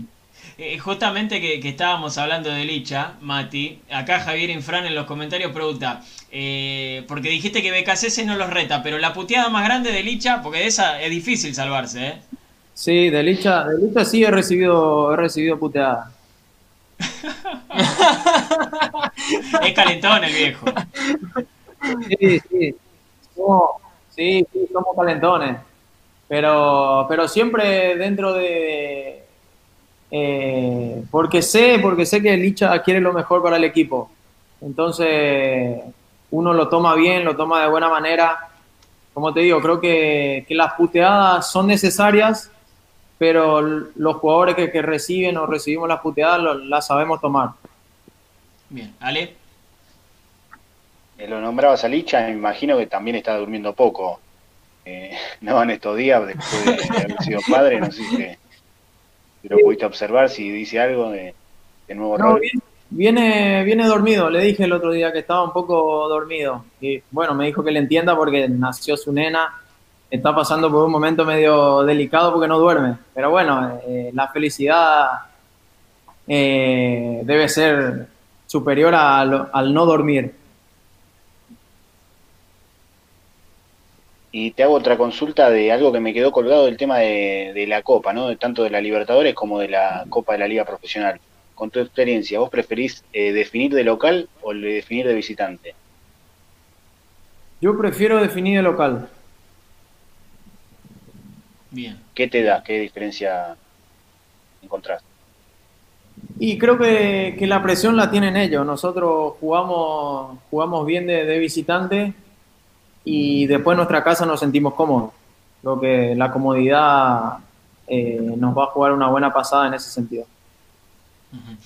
Eh, justamente que, que, estábamos hablando de Licha, Mati, acá Javier Infran en los comentarios pregunta, eh, porque dijiste que BKC no los reta, pero la puteada más grande de Licha, porque de esa es difícil salvarse, ¿eh? Sí, de Licha, de Licha sí he recibido, he recibido puteada. [laughs] es calentón el viejo. Sí, sí. Somos, sí, sí, somos calentones. Pero, pero siempre dentro de, eh, porque sé, porque sé que Licha quiere lo mejor para el equipo. Entonces, uno lo toma bien, lo toma de buena manera. Como te digo, creo que, que las puteadas son necesarias, pero los jugadores que, reciben o recibimos las puteadas las sabemos tomar. Bien, Ale. Lo nombrabas a Licha, me imagino que también está durmiendo poco. Eh, [laughs] no en estos días, después de haber sido padre, no sé si si lo pudiste observar, si dice algo de, de nuevo no, viene, viene dormido, le dije el otro día que estaba un poco dormido. Y bueno, me dijo que le entienda porque nació su nena, está pasando por un momento medio delicado porque no duerme. Pero bueno, eh, la felicidad eh, debe ser superior al no dormir. Y te hago otra consulta de algo que me quedó colgado del tema de, de, la Copa, ¿no? Tanto de la Libertadores como de la Copa de la Liga Profesional. Con tu experiencia, ¿vos preferís eh, definir de local o definir de visitante? Yo prefiero definir de local. Bien. ¿Qué te da? ¿Qué diferencia encontrás? Y creo que, que la presión la tienen ellos. Nosotros jugamos, jugamos bien de, de visitante y después en nuestra casa nos sentimos cómodos. Creo que la comodidad eh, nos va a jugar una buena pasada en ese sentido. Uh -huh.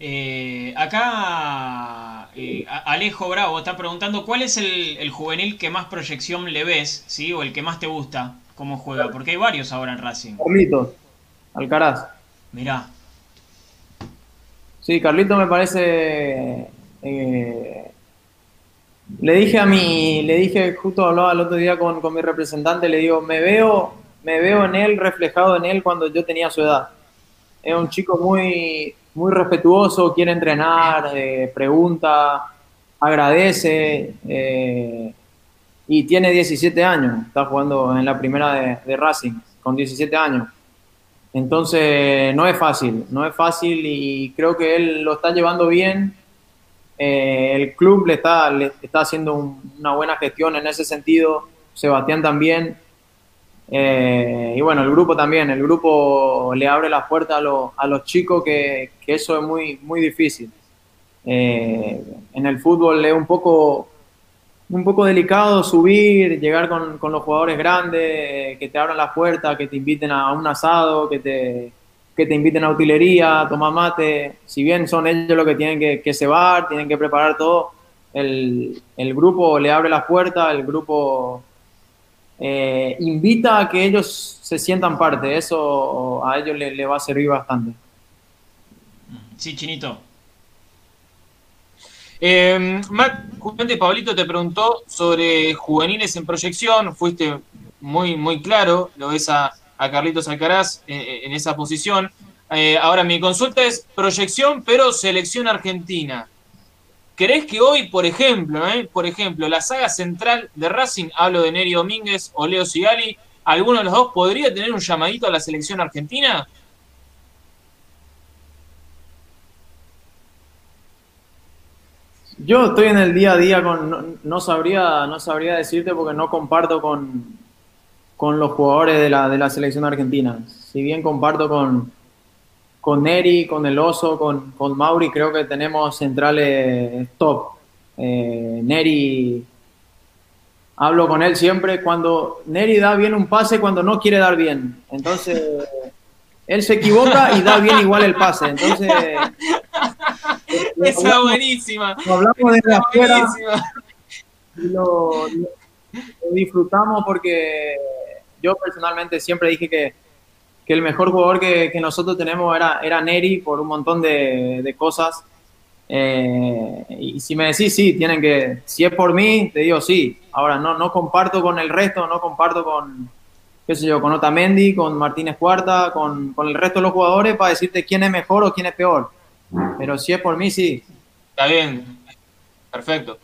eh, acá eh, Alejo Bravo está preguntando cuál es el, el, juvenil que más proyección le ves, ¿sí? O el que más te gusta cómo juega, porque hay varios ahora en Racing. Carlitos, Alcaraz. Mirá. Sí, Carlito me parece eh, le dije a mi, le dije, justo hablaba el otro día con, con mi representante, le digo, me veo, me veo en él, reflejado en él cuando yo tenía su edad. Es un chico muy, muy respetuoso, quiere entrenar, eh, pregunta, agradece eh, y tiene 17 años, está jugando en la primera de, Racing con 17 años. Entonces no es fácil, no es fácil y creo que él lo está llevando bien eh, el club le está, le está haciendo una buena gestión en ese sentido, Sebastián también. Eh, y bueno, el grupo también, el grupo le abre las puertas a, a los chicos que, que, eso es muy, muy difícil. Eh, en el fútbol es un poco, un poco delicado subir, llegar con, con los jugadores grandes, que te abran las puertas, que te inviten a un asado, que te, que te inviten a utilería, a tomar mate, si bien son ellos los que tienen que, que cebar, tienen que preparar todo, el, el, grupo le abre las puertas, el grupo eh, invita a que ellos se sientan parte, eso a ellos le, va a servir bastante. Sí, Chinito. Eh, justamente Pablito te preguntó sobre juveniles en proyección, fuiste muy, muy claro, lo ves a a Carlitos Alcaraz eh, en esa posición. Eh, ahora, mi consulta es proyección, pero selección argentina. ¿Crees que hoy, por ejemplo, eh, por ejemplo, la saga central de Racing, hablo de Neri Domínguez o Leo Sigali, alguno de los dos podría tener un llamadito a la selección argentina? Yo estoy en el día a día con, no, no, sabría, no sabría decirte porque no comparto con, con los jugadores de la, de la selección argentina. Si bien comparto con, con Neri, con el Oso, con, con Mauri, creo que tenemos centrales top. Eh, Neri, hablo con él siempre cuando Neri da bien un pase cuando no quiere dar bien. Entonces, él se equivoca y da bien igual el pase. Entonces, esa hablamos, buenísima. Hablamos desde afuera y lo, lo, lo disfrutamos porque yo personalmente siempre dije que, que el mejor jugador que, que, nosotros tenemos era, era Neri por un montón de, de cosas. Eh, y si me decís sí, tienen que, si es por mí, te digo sí. Ahora no, no comparto con el resto, no comparto con, qué sé yo, con Otamendi, con Martínez Cuarta, con, con el resto de los jugadores para decirte quién es mejor o quién es peor. Pero si es por mí, sí. Está bien, perfecto.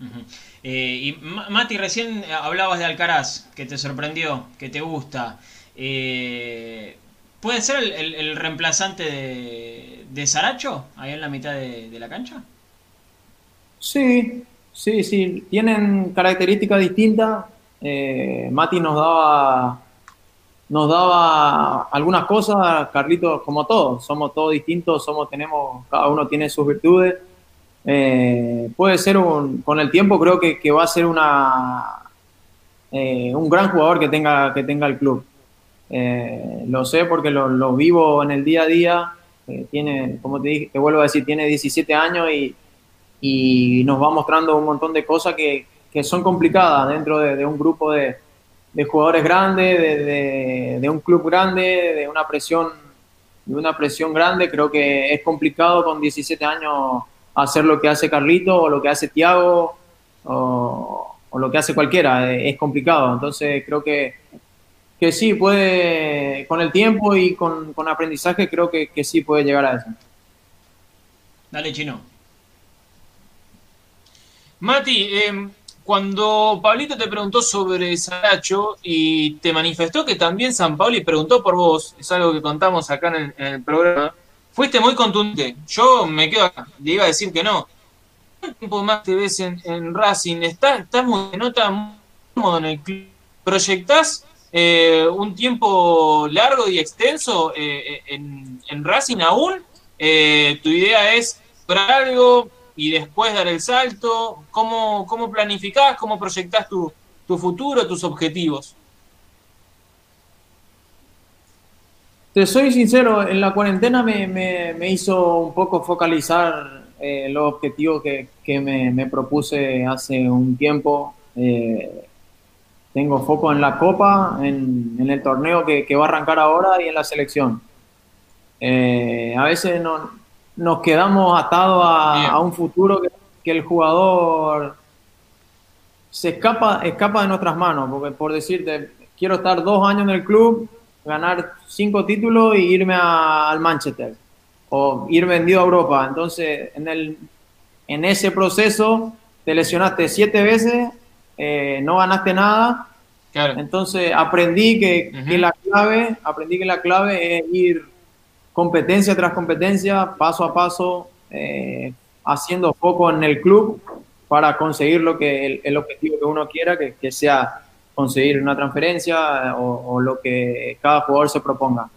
Uh -huh. Eh, y Mati, recién hablabas de Alcaraz, que te sorprendió, que te gusta. Eh, ¿Puede ser el, reemplazante de, de, Saracho ahí en la mitad de, la cancha? Sí, sí, sí. Tienen características distintas. Eh, Mati nos daba, nos daba algunas cosas, Carlitos, como todos. Somos todos distintos, somos, tenemos, cada uno tiene sus virtudes. Eh, puede ser un, con el tiempo creo que, que va a ser una, eh, un gran jugador que tenga, que tenga el club. Eh, lo sé porque lo, vivo en el día a día. tiene, como te, dije, te vuelvo a decir, tiene 17 años y, y nos va mostrando un montón de cosas que, que son complicadas dentro de, de un grupo de, de, jugadores grandes, de, de, un club grande, de una presión, de una presión grande. Creo que es complicado con 17 años hacer lo que hace Carlito o lo que hace Tiago o, lo que hace cualquiera. Es complicado. Entonces creo que, que sí puede, con el tiempo y con, con aprendizaje, creo que, que, sí puede llegar a eso. Dale, Chino. Mati, eh, cuando Pablito te preguntó sobre Saracho y te manifestó que también San Pauli preguntó por vos, es algo que contamos acá en el, en el programa, fuiste muy contundente. Yo me quedo acá, le iba a decir que no. ¿Cuánto tiempo más te ves en, en Racing? ¿Estás, estás muy, nota muy cómodo en el club? ¿Proyectás eh, un tiempo largo y extenso eh, en, en, Racing aún? Eh, ¿Tu idea es para algo y después dar el salto? ¿Cómo, cómo planificás, cómo proyectás tu, tu futuro, tus objetivos? Te soy sincero, en la cuarentena me, me, me hizo un poco focalizar eh, los objetivos que, que me, me, propuse hace un tiempo. Eh, tengo foco en la Copa, en, en el torneo que, que, va a arrancar ahora y en la selección. Eh, a veces no, nos quedamos atados a, a un futuro que, que, el jugador se escapa, escapa de nuestras manos, porque por decirte, quiero estar dos años en el club, ganar cinco títulos y irme al Manchester o ir vendido a Europa. Entonces, en, el, en ese proceso te lesionaste siete veces, eh, no ganaste nada. Entonces aprendí que, la clave, aprendí que la clave es ir competencia tras competencia, paso a paso, eh, haciendo foco en el club para conseguir lo que el, objetivo que uno quiera, que, que sea conseguir una transferencia o, lo que cada jugador se proponga.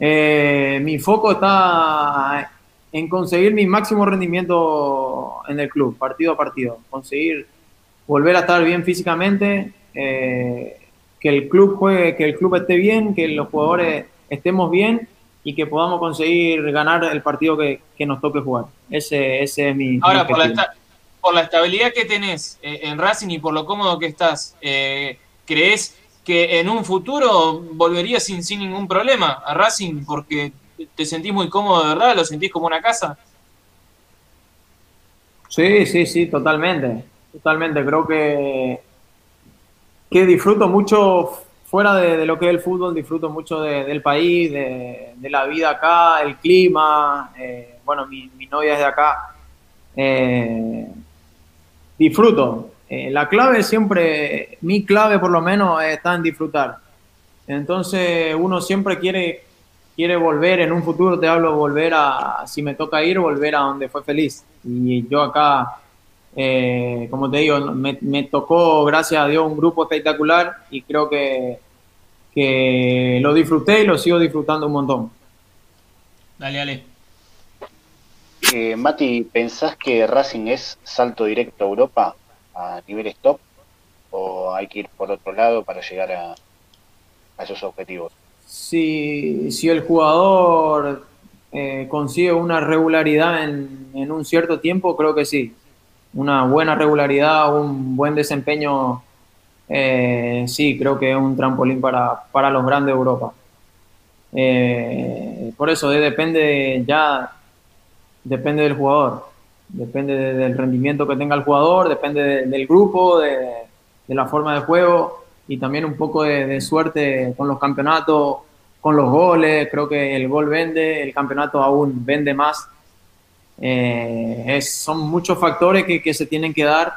Eh, mi foco está en conseguir mi máximo rendimiento en el club, partido a partido, conseguir volver a estar bien físicamente, eh, que el club juegue, que el club esté bien, que los jugadores estemos bien y que podamos conseguir ganar el partido que, nos toque jugar. Ese, ese es mi. Ahora, por, la por, la estabilidad que tenés eh, en Racing y por lo cómodo que estás, eh, ¿crees que en un futuro volverías sin, sin ningún problema a Racing porque te sentís muy cómodo verdad? ¿Lo sentís como una casa? Sí, sí, sí, totalmente. Totalmente. Creo que, que disfruto mucho fuera de, lo que es el fútbol, disfruto mucho del país, de, la vida acá, el clima. Eh, bueno, mi, novia es de acá. Disfruto. Eh, la clave siempre, mi clave por lo menos, está en disfrutar. Entonces uno siempre quiere, quiere volver, en un futuro te hablo, volver a, si me toca ir, volver a donde fue feliz. Y yo acá eh, como te digo, me, tocó, gracias a Dios, un grupo espectacular y creo que, que lo disfruté y lo sigo disfrutando un montón. Dale, dale. Eh, Mati, ¿pensás que Racing es salto directo a Europa a nivel stop o hay que ir por otro lado para llegar a, esos objetivos? Si, si el jugador eh, consigue una regularidad en, un cierto tiempo, creo que sí una buena regularidad, un buen desempeño, eh, sí, creo que es un trampolín para, para los grandes de Europa. Eh, por eso depende ya, depende del jugador, depende del rendimiento que tenga el jugador, depende del grupo, de, la forma de juego y también un poco de, de suerte con los campeonatos, con los goles. Creo que el gol vende, el campeonato aún vende más eh, son muchos factores que, que, se tienen que dar,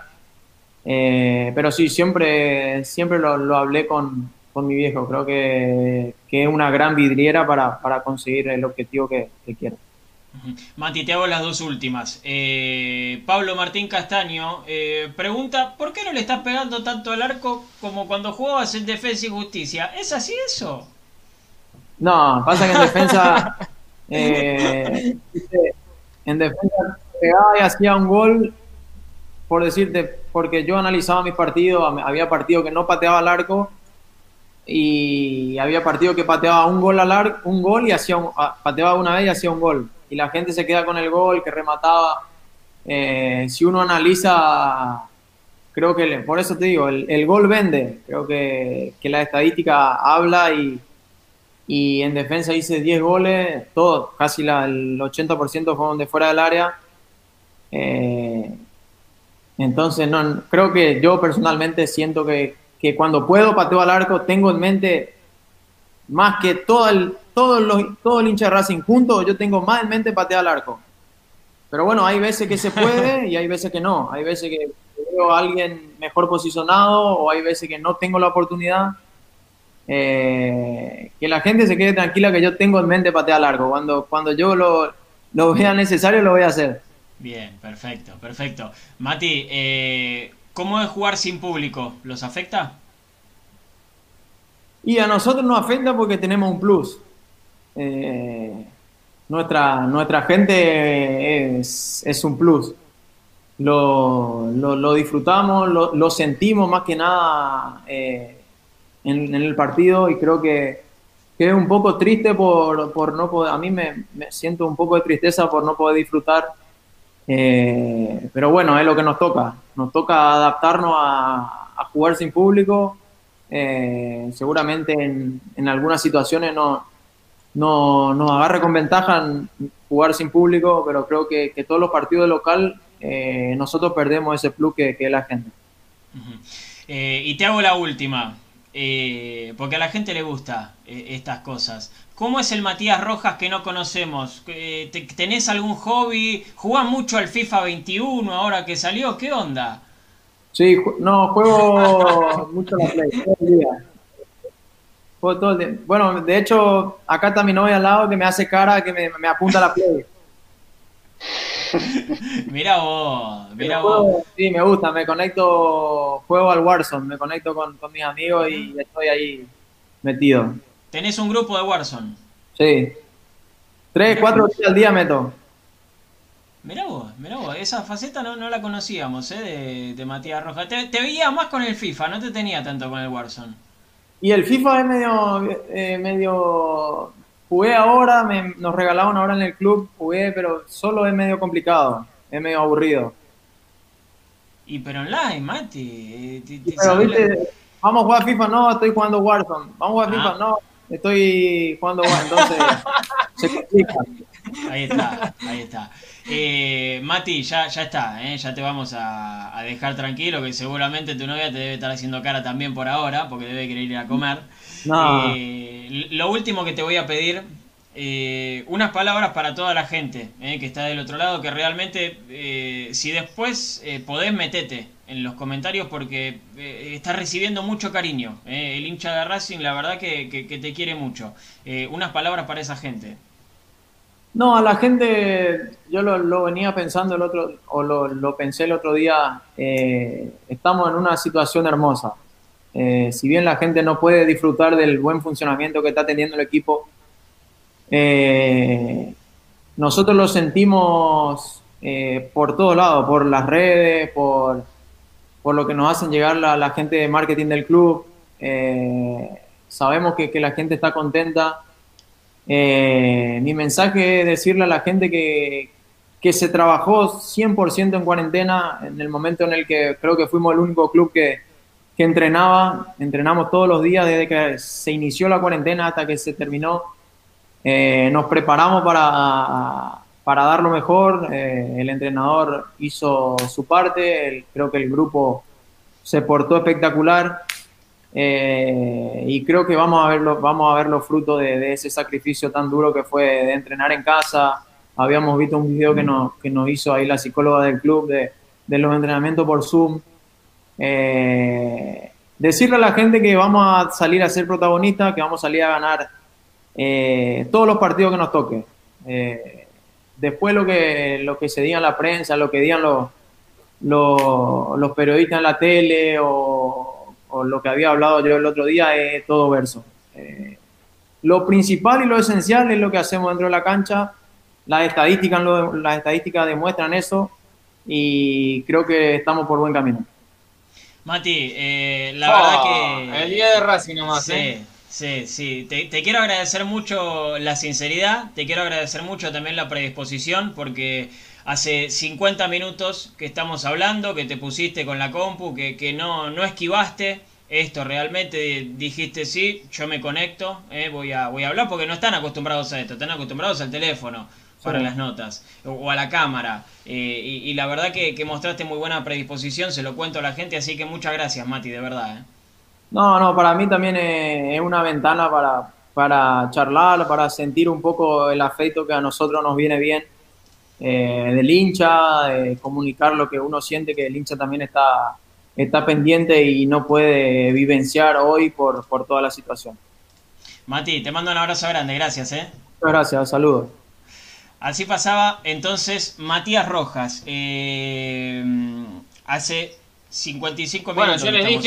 eh, pero sí, siempre, siempre lo, lo hablé con, con, mi viejo. Creo que, que, es una gran vidriera para, para conseguir el objetivo que, que quiero. Mati, te hago las dos últimas. Eh, Pablo Martín Castaño pregunta, ¿por qué no le estás pegando tanto al arco como cuando jugabas en Defensa y Justicia? ¿Es así eso? No, pasa que en defensa [laughs] eh, en defensa pegaba y hacía un gol, por decirte, porque yo analizaba mis partidos, había partidos que no pateaba al arco y había partidos que pateaba un gol al arco, un gol y hacía un, pateaba una vez y hacía un gol. Y la gente se queda con el gol, que remataba. Eh, si uno analiza, creo que, por eso te digo, el, gol vende. Creo que, que la estadística habla y, y en defensa hice 10 goles, todo, casi la, el 80% fueron de fuera del área. Eh, entonces, no, creo que yo personalmente siento que, que, cuando puedo pateo al arco, tengo en mente más que todo el, todo, los, todo el hincha Racing junto, yo tengo más en mente patear al arco. Pero bueno, hay veces que se puede y hay veces que no. Hay veces que veo a alguien mejor posicionado o hay veces que no tengo la oportunidad eh, que la gente se quede tranquila que yo tengo en mente patear largo. Cuando, cuando yo lo, lo vea necesario, lo voy a hacer. Bien, perfecto, perfecto. Mati, eh, ¿cómo es jugar sin público? ¿Los afecta? Y a nosotros nos afecta porque tenemos un plus. Eh, nuestra, nuestra gente es, un plus. Lo, lo, disfrutamos, lo, lo, sentimos más que nada. Eh, en, el partido y creo que, que, es un poco triste por, por no poder, a mí me, siento un poco de tristeza por no poder disfrutar, eh, pero bueno, es lo que nos toca, nos toca adaptarnos a, a jugar sin público, seguramente en, en, algunas situaciones no, no nos agarre con ventaja jugar sin público, pero creo que, que todos los partidos local eh, nosotros perdemos ese plus que, que es la gente. y te hago la última. eh, porque a la gente le gusta eh, estas cosas. ¿Cómo es el Matías Rojas que no conocemos? Eh, ¿Tenés algún hobby? ¿Jugás mucho al FIFA 21 ahora que salió? ¿Qué onda? Sí, no, juego [laughs] mucho la Play, todo el día. Juego todo el día. Bueno, de hecho, acá está mi novia al lado que me hace cara que me, me apunta la Play. [laughs] mira vos, mira vos. Sí, me gusta, me conecto, juego al Warzone, me conecto con, mis amigos y estoy ahí metido. ¿Tenés un grupo de Warzone? Sí. Tres, cuatro días al día meto. Mirá vos, mirá vos, esa faceta no, no la conocíamos, ¿eh? De, Matías Rojas. Te, te, veía más con el FIFA, no te tenía tanto con el Warzone. Y el FIFA es medio, eh, medio Jugué ahora, me, nos regalaron ahora en el club, jugué, pero solo es medio complicado, es medio aburrido. Y pero online, Mati. pero viste, vamos a jugar FIFA, no, estoy jugando Warzone. Vamos a jugar FIFA, ah. no, estoy jugando Warzone. Entonces, [laughs] se complica. Ahí está, ahí está. Eh, Mati, ya, ya está, ¿eh? ya te vamos a, dejar tranquilo, que seguramente tu novia te debe estar haciendo cara también por ahora, porque debe querer ir a comer. Eh, lo último que te voy a pedir, eh, unas palabras para toda la gente que está del otro lado, que realmente, si después podés, metete en los comentarios porque estás recibiendo mucho cariño. el hincha de Racing, la verdad que, que te quiere mucho. unas palabras para esa gente. No, a la gente, yo lo, venía pensando el otro, o lo, pensé el otro día, eh, estamos en una situación hermosa. Eh, si bien la gente no puede disfrutar del buen funcionamiento que está teniendo el equipo, eh, nosotros lo sentimos por todos lados, por las redes, por, por lo que nos hacen llegar la, la gente de marketing del club. sabemos que, que la gente está contenta eh, mi mensaje es decirle a la gente que, que se trabajó 100% en cuarentena en el momento en el que creo que fuimos el único club que, que entrenaba. Entrenamos todos los días desde que se inició la cuarentena hasta que se terminó. Eh, nos preparamos para, para dar lo mejor. Eh, el entrenador hizo su parte. creo que el grupo se portó espectacular. Eh, y creo que vamos a ver, vamos a ver los frutos de, ese sacrificio tan duro que fue de entrenar en casa. Habíamos visto un video que nos, que nos hizo ahí la psicóloga del club de, de los entrenamientos por Zoom. Eh, decirle a la gente que vamos a salir a ser protagonistas, que vamos a salir a ganar eh, todos los partidos que nos toque. después lo que, lo que se diga en la prensa, lo que digan los, los, los periodistas en la tele o o lo que había hablado yo el otro día es todo verso. Eh, lo principal y lo esencial es lo que hacemos dentro de la cancha. Las estadísticas, las estadísticas demuestran eso y creo que estamos por buen camino. Mati, eh, la verdad que... El día de Racing nomás, sí, ¿eh? Sí, sí, te, te, quiero agradecer mucho la sinceridad, te quiero agradecer mucho también la predisposición, porque hace 50 minutos que estamos hablando, que te pusiste con la compu, que, que no, no esquivaste esto realmente, dijiste sí, yo me conecto, eh, voy, a, voy a hablar, porque no están acostumbrados a esto, están acostumbrados al teléfono para las notas o, a la cámara. Eh, y, la verdad que, mostraste muy buena predisposición, se lo cuento a la gente, así que muchas gracias, Mati, de verdad. Eh. No, no, para mí también es, una ventana para, para charlar, para sentir un poco el afecto que a nosotros nos viene bien eh, del hincha, de comunicar lo que uno siente que el hincha también está, está pendiente y no puede vivenciar hoy por, por toda la situación. Mati, te mando un abrazo grande, gracias. ¿eh? Muchas gracias, saludos. Así pasaba entonces Matías Rojas. Eh, hace 55 minutos. Bueno, yo les dije